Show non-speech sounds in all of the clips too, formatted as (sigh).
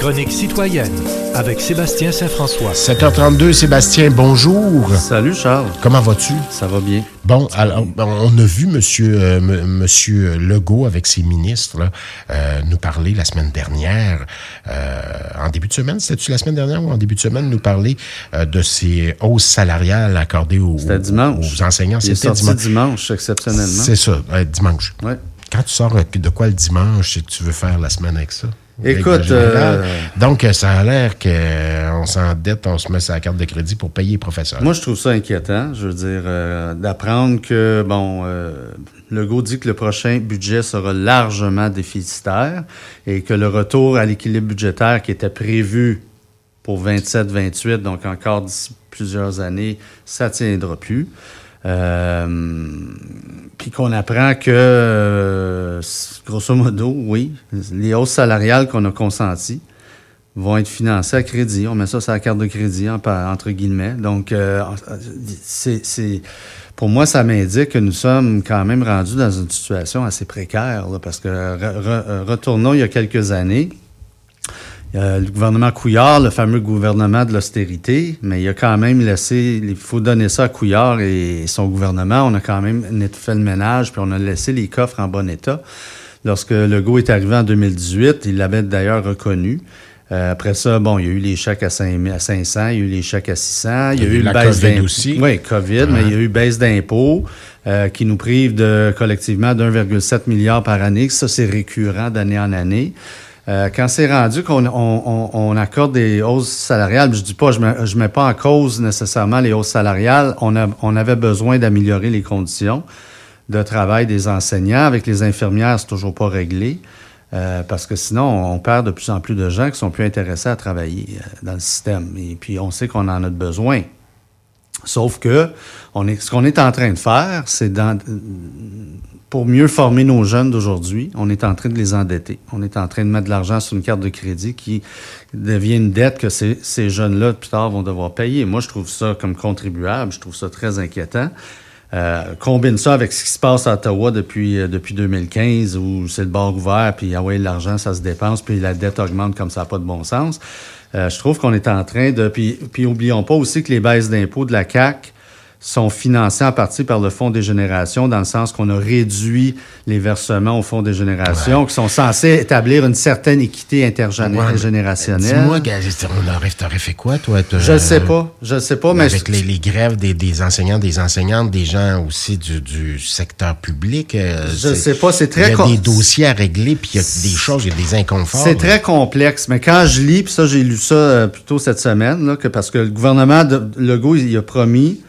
chronique citoyenne avec Sébastien Saint-François. 7h32, Sébastien, bonjour. Salut Charles. Comment vas-tu? Ça va bien. Bon, alors, on a vu Monsieur, euh, Monsieur Legault avec ses ministres là, euh, nous parler la semaine dernière, euh, en début de semaine, c'était-tu la semaine dernière ou en début de semaine, nous parler de ces hausses salariales accordées aux, dimanche. aux enseignants? C'était dimanche. dimanche, exceptionnellement. C'est ça, dimanche. Ouais. Quand tu sors de quoi le dimanche, tu veux faire la semaine avec ça? Écoute. Euh, Donc, ça a l'air qu'on s'endette, on se met sa carte de crédit pour payer les professeurs. Moi, je trouve ça inquiétant. Je veux dire, euh, d'apprendre que, bon, euh, Legault dit que le prochain budget sera largement déficitaire et que le retour à l'équilibre budgétaire qui était prévu pour 27-28, donc encore d'ici plusieurs années, ça ne tiendra plus. Euh, puis qu'on apprend que, euh, grosso modo, oui, les hausses salariales qu'on a consenties vont être financées à crédit. On met ça sur la carte de crédit, entre guillemets. Donc, euh, c'est, pour moi, ça m'indique que nous sommes quand même rendus dans une situation assez précaire, parce que retournons il y a quelques années, le gouvernement Couillard, le fameux gouvernement de l'austérité, mais il a quand même laissé, il faut donner ça à Couillard et son gouvernement. On a quand même fait le ménage, puis on a laissé les coffres en bon état. Lorsque Legault est arrivé en 2018, il l'avait d'ailleurs reconnu. Euh, après ça, bon, il y a eu les chèques à, 5, à 500, il y a eu les chèques à 600, il y a, eu, la baisse d'impôts. aussi. Oui, COVID, mais il y a eu baisse d'impôts euh, qui nous prive de collectivement d'1,7 milliard par année. Ça, c'est récurrent d'année en année. Euh, quand c'est rendu qu'on on, accorde des hausses salariales, je dis pas, je ne mets pas en cause nécessairement les hausses salariales. On avait besoin d'améliorer les conditions de travail des enseignants. Avec les infirmières, c'est toujours pas réglé. Euh, parce que sinon, on perd de plus en plus de gens qui sont plus intéressés à travailler euh, dans le système. Et puis, on sait qu'on en a besoin. Sauf que ce qu'on est en train de faire, c'est pour mieux former nos jeunes d'aujourd'hui, on est en train de les endetter. On est en train de mettre de l'argent sur une carte de crédit qui devient une dette que ces, ces jeunes-là, plus tard, vont devoir payer. Moi, je trouve ça comme contribuable, je trouve ça très inquiétant. Euh, combine ça avec ce qui se passe à Ottawa depuis, euh, depuis 2015, où c'est le bord ouvert, puis ah ouais, l'argent, ça se dépense, puis la dette augmente comme ça n'a pas de bon sens. Euh, je trouve qu'on est en train de... Puis, puis oublions pas aussi que les baisses d'impôts de la CAQ sont financés en partie par le Fonds des générations, dans le sens qu'on a réduit les versements au Fonds des générations, qui sont censés établir une certaine équité intergénérationnelle. Dis-moi, on aurait, fait quoi, toi? Je ne sais pas. Je sais pas, mais... Avec les, grèves des, enseignants, des enseignantes, des gens aussi du, secteur public. Euh, je sais pas, c'est très... Il y a des dossiers à régler, puis il y a des choses, il y a des inconforts. C'est très complexe, mais quand je lis, puis ça, j'ai lu ça euh, plutôt cette semaine, là, que parce que le gouvernement de Legault, il a promis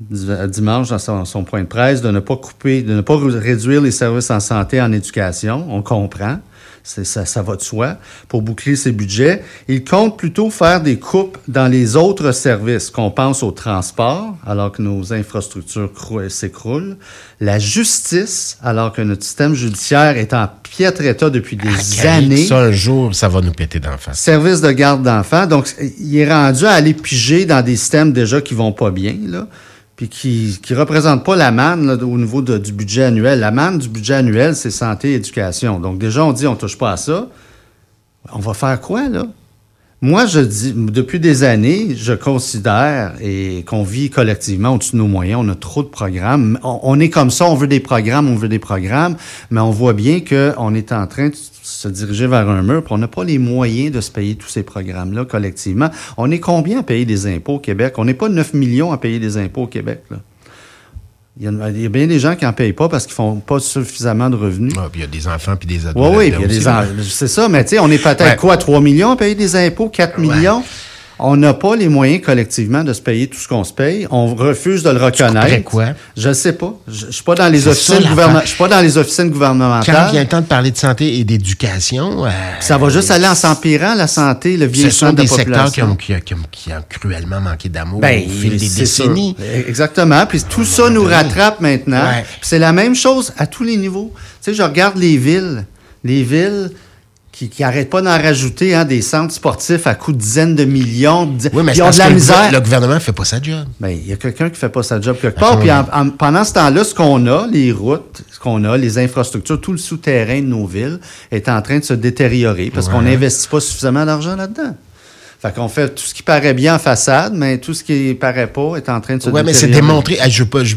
dimanche dans son, point de presse de ne pas couper, de ne pas réduire les services en santé, en éducation. On comprend. Ça, ça va de soi pour boucler ses budgets. Il compte plutôt faire des coupes dans les autres services, qu'on pense au transport, alors que nos infrastructures s'écroulent, la justice, alors que notre système judiciaire est en piètre état depuis des ah, années. Ça, un jour, ça va nous péter d'enfants. Service de garde d'enfants. Donc, il est rendu à aller piger dans des systèmes déjà qui vont pas bien, là puis qui ne représente pas la manne au niveau du budget annuel. La manne du budget annuel, c'est santé et éducation. Donc déjà, on dit on touche pas à ça. On va faire quoi, là? Moi, je dis, depuis des années, je considère et qu'on vit collectivement au-dessus de nos moyens. On a trop de programmes. On, est comme ça, on veut des programmes, on veut des programmes, mais on voit bien qu'on est en train de se diriger vers un mur, puis on n'a pas les moyens de se payer tous ces programmes-là collectivement. On est combien à payer des impôts au Québec? On n'est pas 9 millions à payer des impôts au Québec. Là. Il y, a, bien des gens qui n'en payent pas parce qu'ils font pas suffisamment de revenus. Ah, puis il y a des enfants puis des adultes. Oui, oui, puis il y a des C'est ça, mais tu sais, on est peut-être quoi, 3 millions à payer des impôts, 4 millions? On n'a pas les moyens collectivement de se payer tout ce qu'on se paye. On refuse de le reconnaître. quoi? Je ne sais pas. Je ne suis pas dans les officines gouvernementales. Je suis pas dans les officines gouvernementales. Quand vient le temps de parler de santé et d'éducation, euh, ça va juste aller en s'empirant la santé, le vieillissement de la population. Ce sont des secteurs qui ont, qui, ont, cruellement manqué d'amour ben, au fil des décennies. Exactement. Puis tout ça nous rattrape maintenant. C'est la même chose à tous les niveaux. Tu sais, je regarde les villes. Les villes qui, qui arrêtent pas d'en rajouter, hein, des centres sportifs à coûts de dizaines de millions. di- Oui, mais puis ils ont de la misère. le gouvernement fait pas sa job. Ben, il y a quelqu'un qui fait pas sa job quelque Ah, part. Puis en- en- pendant ce temps-là, ce qu'on a, les routes, ce qu'on a, les infrastructures, tout le souterrain de nos villes est en train de se détériorer parce qu'on n'investit pas suffisamment d'argent là-dedans. Fait qu'on fait tout ce qui paraît bien en façade, mais tout ce qui paraît pas est en train de se Oui, mais c'est démontré. Ah, je veux pas, je,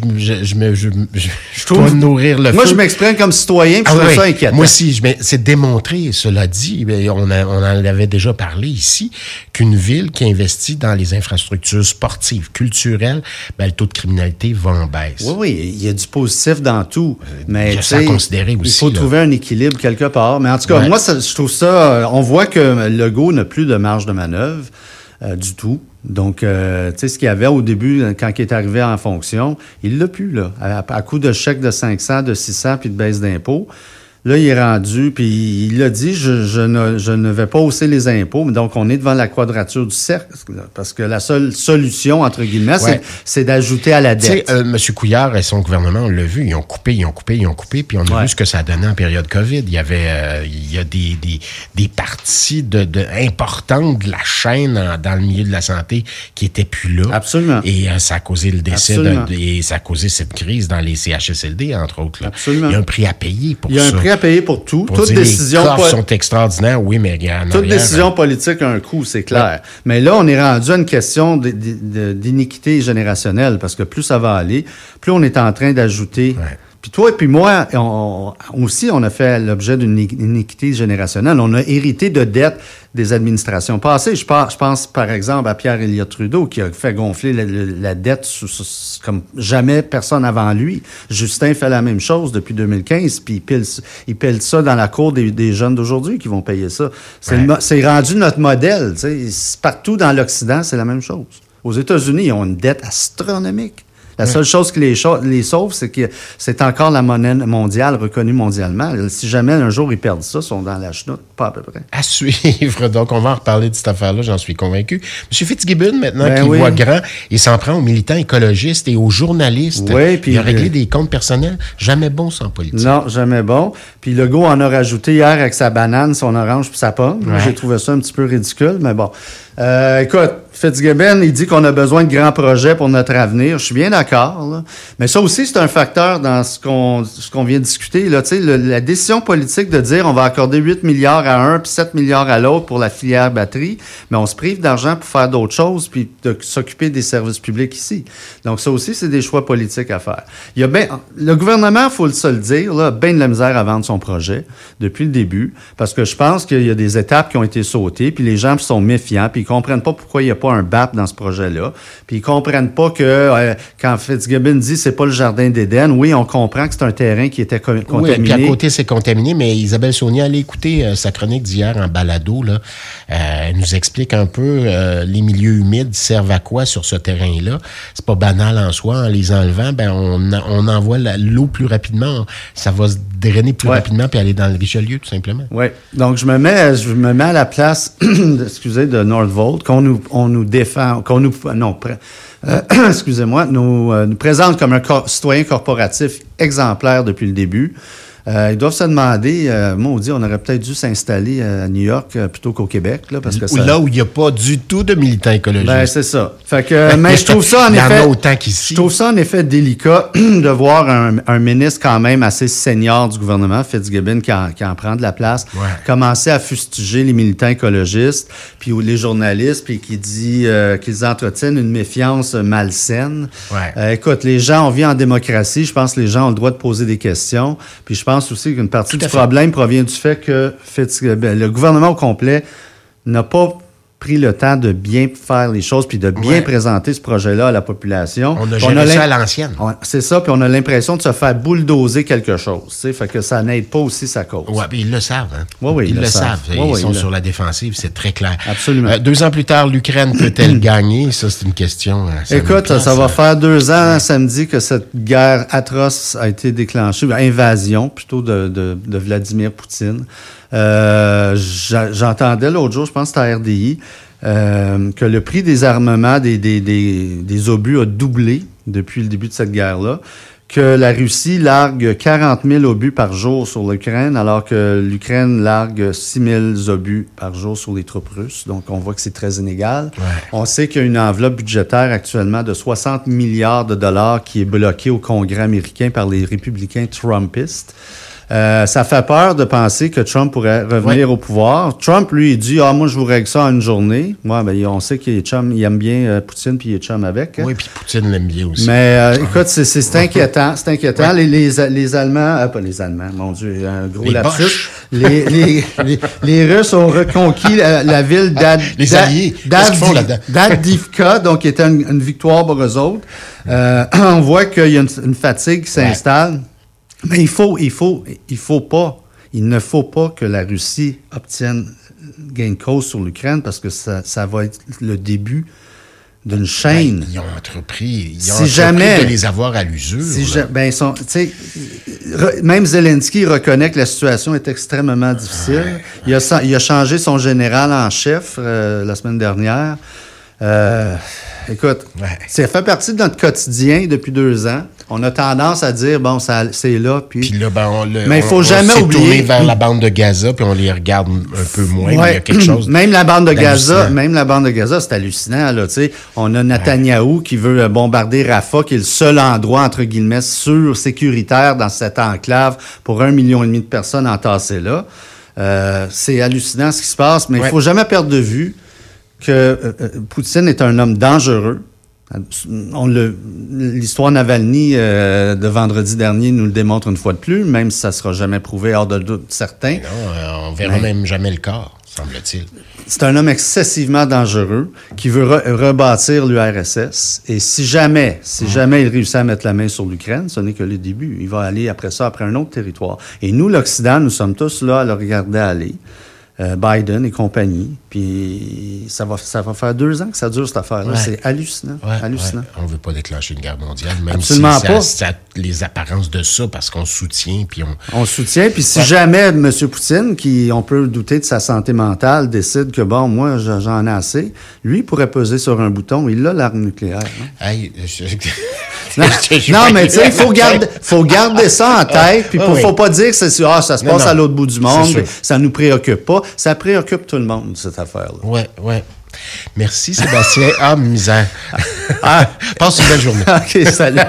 trouve- dois nourrir le Moi, feu. je m'exprime comme citoyen, puis Ah je trouve oui, ça inquiétant. Moi aussi, c'est démontré, cela dit, on, a- on en avait déjà parlé ici, qu'une ville qui investit dans les infrastructures sportives, culturelles, ben, le taux de criminalité va en baisse. Oui, oui, il y a du positif dans tout. Mais il y a tu ça à sais, considérer Il aussi, faut là. trouver un équilibre quelque part. Mais en tout cas, Ouais. moi, ça- je trouve ça. euh, On voit que Legault n'a plus de marge de manœuvre euh, du tout. Donc, euh, tu sais, ce qu'il y avait au début, euh, quand il est arrivé en fonction, il l'a plus, là. À, à coup de chèques de 500, de 600, puis de baisse d'impôts. Là, il est rendu, puis il a dit, je, je ne, je ne vais pas hausser les impôts. Mais Donc, on est devant la quadrature du cercle, parce que la seule solution, entre guillemets, c'est- Ouais. c'est d'ajouter à la dette. euh, M. Couillard et son gouvernement, on l'a vu, ils ont coupé, ils ont coupé, ils ont coupé, puis on a Ouais. vu ce que ça a donné en période COVID. Il y avait, euh, il y a des, des, des parties de, de, importantes de la chaîne en- dans le milieu de la santé qui étaient plus là. Absolument. Et euh, ça a causé le décès, et ça a causé cette crise dans les CHSLD, entre autres. là. Absolument. Il y a un prix à payer pour Il y a ça. un prix à payer pour tout. Pour Toute dire, décision, les coffres sont extraordinaires, oui, mais en toute arrière, décision politique a un coût, c'est clair. Mais là, on est rendu à une question d'iniquité générationnelle parce que plus ça va aller, plus on est en train d'ajouter. Ouais. Puis toi et puis moi, on, aussi, on a fait l'objet d'une ini- iniquité générationnelle. On a hérité de dettes des administrations passées. Je pense, je pense par exemple, à Pierre Elliott Trudeau qui a fait gonfler la, dette sous- sous- comme jamais personne avant lui. Justin fait la même chose depuis 2015, puis il pile, il pile ça dans la cour des, des jeunes d'aujourd'hui qui vont payer ça. C'est Ouais. rendu notre modèle. Partout dans l'Occident, c'est la même chose. Aux États-Unis, ils ont une dette astronomique. La seule chose qui les, sauve, c'est que c'est encore la monnaie mondiale reconnue mondialement. Si jamais un jour ils perdent ça, ils sont dans la chenoute, pas à peu près. à suivre. Donc, on va en reparler de cette affaire-là, j'en suis convaincu. M. Fitzgibbon, maintenant, Ben qui oui. voit grand, il s'en prend aux militants écologistes et aux journalistes. Oui, puis- il a réglé des comptes personnels. Jamais bon sans politique. Non, jamais bon. Puis le en a rajouté hier avec sa banane, son orange puis sa pomme. Moi, Ouais. J'ai trouvé ça un petit peu ridicule, mais bon. Euh, écoute, Fitzgibbon, il dit qu'on a besoin de grands projets pour notre avenir. Je suis bien d'accord. Mais ça aussi, c'est un facteur dans ce qu'on vient de discuter. Là. Le- la décision politique de dire on va accorder 8 milliards à un puis 7 milliards à l'autre pour la filière batterie, mais on se prive d'argent pour faire d'autres choses puis de s'occuper des services publics ici. Donc ça aussi, c'est des choix politiques à faire. Il y a ben, le gouvernement, faut le se le dire, là, a bien de la misère à vendre son projet depuis le début, parce que je pense qu'il y a des étapes qui ont été sautées, puis les gens sont méfiants, puis ils comprennent pas pourquoi il n'y a pas un BAP dans ce projet-là, puis ils comprennent pas que euh, quand Fitzgibbon dit c'est pas le jardin d'Éden, oui, on comprend que c'est un terrain qui était co- Oui, contaminé. puis à côté, c'est contaminé, mais Isabelle Saunier, allez écouter euh, sa chronique d'hier en balado. Là. Euh, elle nous explique un peu les milieux humides servent à quoi sur ce terrain-là. C'est pas banal en soi. En les enlevant, ben, on, a- on envoie l'eau plus rapidement. Ça va se drainer plus Ouais. rapidement puis aller dans le Richelieu, tout simplement. Oui. Donc, je me mets, je me mets à la place, de- (clears throat) excusez, de Northvolt, qu'on nous, on nous excusez-moi, nous, présente comme un citoyen corporatif exemplaire depuis le début. Euh, ils doivent se demander, euh, moi, on dit, on aurait peut-être dû s'installer à New York euh, plutôt qu'au Québec, là, parce que ça, Là où il n'y a pas du tout de militants écologistes. ben, c'est ça. Fait que, mais je trouve ça en effet. a autant qu'ici. Je trouve ça en effet délicat (clears throat) de voir un, un ministre quand même assez senior du gouvernement, Fitzgibbon, qui en, qui en prend de la place, Ouais. commencer à fustiger les militants écologistes, puis les journalistes, puis qui dit euh, qu'ils entretiennent une méfiance malsaine. Ouais. Euh, écoute, les gens, on vit en démocratie. Je pense que les gens ont le droit de poser des questions. Puis je pense aussi qu'une partie du fait. problème provient du fait que Fitzgibbon, le gouvernement au complet n'a pas pris le temps de bien faire les choses puis de bien Ouais. présenter ce projet-là à la population. On a géré ça l'im- à l'ancienne. C'est ça, puis on a l'impression de se faire bulldozer quelque chose. Fait que ça n'aide pas aussi sa cause. Ouais, puis ils le savent. Hein? Ouais, oui, ils, le savent. Ouais, ils sont ils sur le- la défensive, c'est très clair. Absolument. Euh, deux ans plus tard, l'Ukraine peut-elle (clears throat) gagner? Ça, c'est une question. euh, ça Écoute, ça va euh, faire deux ans samedi que cette guerre atroce a été déclenchée, invasion plutôt de, de, de Vladimir Poutine. Euh, J'entendais l'autre jour, je pense que c'était à RDI, euh, que le prix des armements des, des, des, des obus a doublé depuis le début de cette guerre-là que la Russie largue 40 000 obus par jour sur l'Ukraine, alors que l'Ukraine largue 6 000 obus par jour sur les troupes russes. Donc, on voit que c'est très inégal. Ouais. On sait qu'il y a une enveloppe budgétaire actuellement de 60 milliards de dollars qui est bloquée au Congrès américain par les républicains trumpistes. Euh, ça fait peur de penser que Trump pourrait revenir au pouvoir. Trump, lui, il dit Ah, moi, je vous règle ça en une journée. Ouais, ben, on sait qu'il est chum, il aime bien euh, Poutine, puis il est chum avec. hein. Oui, puis Poutine l'aime bien aussi. Mais euh, écoute, c'est- c'est c'est inquiétant, c'est inquiétant. Les, les, les Allemands, euh, pas les Allemands, mon Dieu, un gros Les lapsus. Les, les, les, Russes ont reconquis la, la ville d'Ad, (laughs) Les Alliés, d'Adivka, donc qui était une, une victoire pour eux autres. Euh, (clears throat) on voit qu'il y a une, une fatigue qui s'installe. Mais il faut, il faut, il faut pas, il ne faut pas que la Russie obtienne gain de cause sur l'Ukraine parce que ça, ça va être le début d'une chaîne. Ben, ils ont entrepris, ils ont Si entrepris jamais- de les avoir à l'usure. Si je- ben, sont- re- même Zelensky reconnaît que la situation est extrêmement difficile. Il, a, il a changé son général en chef euh, la semaine dernière. Euh, écoute, Ouais. ça fait partie de notre quotidien depuis deux ans. On a tendance à dire, bon, ça, c'est là, puis... Puis là, ben, on le- Mais il faut on- on jamais s'est oublier- tourné vers la bande de Gaza, puis on les regarde un peu moins, mais il y a quelque chose. (clears throat) Même la bande de Gaza, même la bande de Gaza, c'est hallucinant là. Tu sais, on a Netanyahou qui veut euh, bombarder Rafah, qui est le seul endroit entre guillemets sûr, sécuritaire dans cette enclave pour un million et demi de personnes entassées là. Euh, c'est hallucinant ce qui se passe, mais il faut jamais perdre de vue que euh, euh, Poutine est un homme dangereux. On le, l'histoire Navalny euh, de vendredi dernier nous le démontre une fois de plus, même si ça sera jamais prouvé hors de doute certain. Non, on verra Mais- même jamais le corps, semble-t-il. C'est un homme excessivement dangereux qui veut re- rebâtir l'URSS. Et si jamais, si jamais il réussit à mettre la main sur l'Ukraine, ce n'est que le début. Il va aller après ça, après un autre territoire. Et nous, l'Occident, nous sommes tous là à le regarder aller. Euh, Biden et compagnie. Puis ça va, ça va faire deux ans que ça dure cette affaire-là. Ouais. C'est hallucinant. Ouais, hallucinant. ouais. On veut pas déclencher une guerre mondiale, même Absolument si pas. ça les apparences de ça, parce qu'on soutient, puis on... On soutient. Puis si jamais M. Poutine, qui on peut douter de sa santé mentale, décide que bon, moi je- j'en ai assez, lui il pourrait peser sur un bouton. Il a l'arme nucléaire. hein. Hey, je- (laughs) (laughs) Non, mais tu sais, il faut garder, faut garder ça en tête. Puis Ouais, faut, ouais. faut pas dire que c'est, ah, ça se passe non. à l'autre bout du monde, ça nous préoccupe pas. Ça préoccupe tout le monde, cette affaire-là. Ouais, ouais. Merci, Sébastien. Ah, misère. (laughs) Ah, passe une belle journée. (laughs) OK, salut.